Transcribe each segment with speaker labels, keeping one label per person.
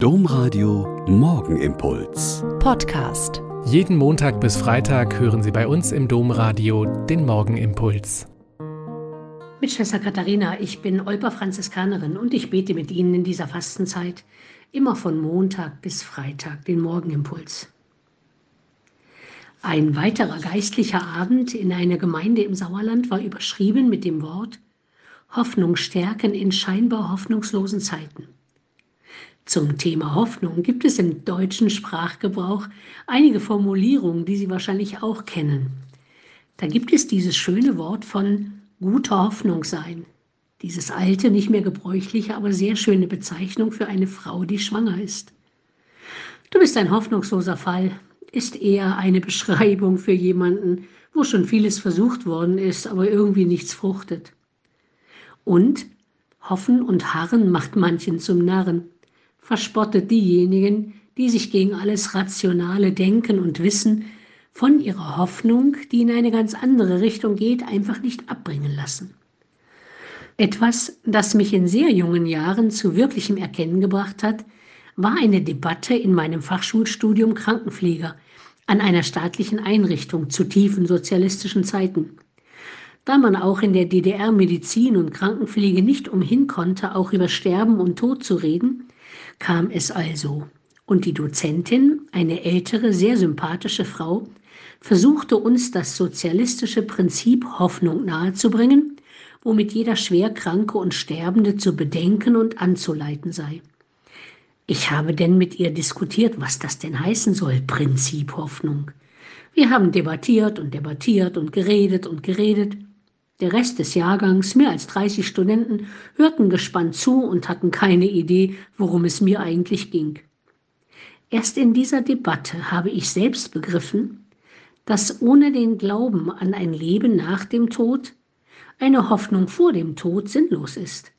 Speaker 1: Domradio Morgenimpuls.
Speaker 2: Podcast.
Speaker 3: Jeden Montag bis Freitag hören Sie bei uns im Domradio den Morgenimpuls.
Speaker 4: Mit Schwester Katharina, ich bin Olper Franziskanerin und ich bete mit Ihnen in dieser Fastenzeit immer von Montag bis Freitag den Morgenimpuls. Ein weiterer geistlicher Abend in einer Gemeinde im Sauerland war überschrieben mit dem Wort Hoffnung stärken in scheinbar hoffnungslosen Zeiten. Zum Thema Hoffnung gibt es im deutschen Sprachgebrauch einige Formulierungen, die Sie wahrscheinlich auch kennen. Da gibt es dieses schöne Wort von guter Hoffnung sein. Dieses alte, nicht mehr gebräuchliche, aber sehr schöne Bezeichnung für eine Frau, die schwanger ist. Du bist ein hoffnungsloser Fall, ist eher eine Beschreibung für jemanden, wo schon vieles versucht worden ist, aber irgendwie nichts fruchtet. Und Hoffen und Harren macht manchen zum Narren verspottet diejenigen, die sich gegen alles rationale Denken und Wissen von ihrer Hoffnung, die in eine ganz andere Richtung geht, einfach nicht abbringen lassen. Etwas, das mich in sehr jungen Jahren zu wirklichem Erkennen gebracht hat, war eine Debatte in meinem Fachschulstudium Krankenpfleger an einer staatlichen Einrichtung zu tiefen sozialistischen Zeiten. Da man auch in der DDR Medizin und Krankenpflege nicht umhin konnte, auch über Sterben und Tod zu reden, kam es also. Und die Dozentin, eine ältere, sehr sympathische Frau, versuchte uns das sozialistische Prinzip Hoffnung nahezubringen, womit jeder Schwerkranke und Sterbende zu bedenken und anzuleiten sei. Ich habe denn mit ihr diskutiert, was das denn heißen soll, Prinzip Hoffnung. Wir haben debattiert und debattiert und geredet und geredet. Der Rest des Jahrgangs, mehr als 30 Studenten, hörten gespannt zu und hatten keine Idee, worum es mir eigentlich ging. Erst in dieser Debatte habe ich selbst begriffen, dass ohne den Glauben an ein Leben nach dem Tod eine Hoffnung vor dem Tod sinnlos ist.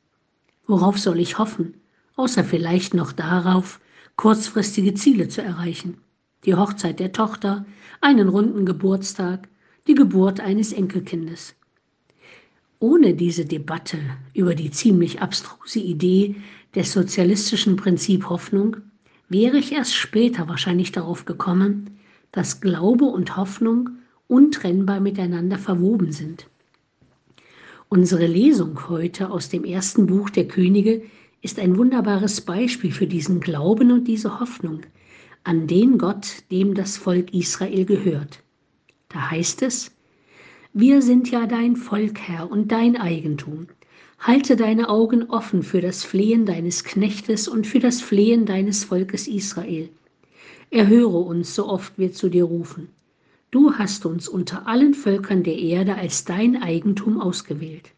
Speaker 4: Worauf soll ich hoffen, außer vielleicht noch darauf, kurzfristige Ziele zu erreichen? Die Hochzeit der Tochter, einen runden Geburtstag, die Geburt eines Enkelkindes. Ohne diese Debatte über die ziemlich abstruse Idee des sozialistischen Prinzip Hoffnung wäre ich erst später wahrscheinlich darauf gekommen, dass Glaube und Hoffnung untrennbar miteinander verwoben sind. Unsere Lesung heute aus dem ersten Buch der Könige ist ein wunderbares Beispiel für diesen Glauben und diese Hoffnung an den Gott, dem das Volk Israel gehört. Da heißt es, wir sind ja dein Volk, Herr, und dein Eigentum. Halte deine Augen offen für das Flehen deines Knechtes und für das Flehen deines Volkes Israel. Erhöre uns, so oft wir zu dir rufen. Du hast uns unter allen Völkern der Erde als dein Eigentum ausgewählt.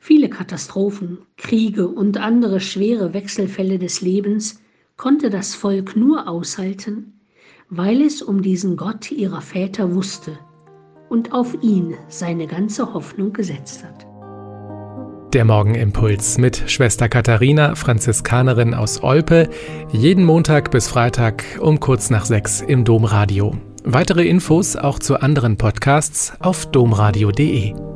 Speaker 4: Viele Katastrophen, Kriege und andere schwere Wechselfälle des Lebens konnte das Volk nur aushalten, weil es um diesen Gott ihrer Väter wusste – und auf ihn seine ganze Hoffnung gesetzt hat.
Speaker 3: Der Morgenimpuls mit Schwester Katharina, Franziskanerin aus Olpe, jeden Montag bis Freitag um kurz nach sechs im Domradio. Weitere Infos auch zu anderen Podcasts auf domradio.de.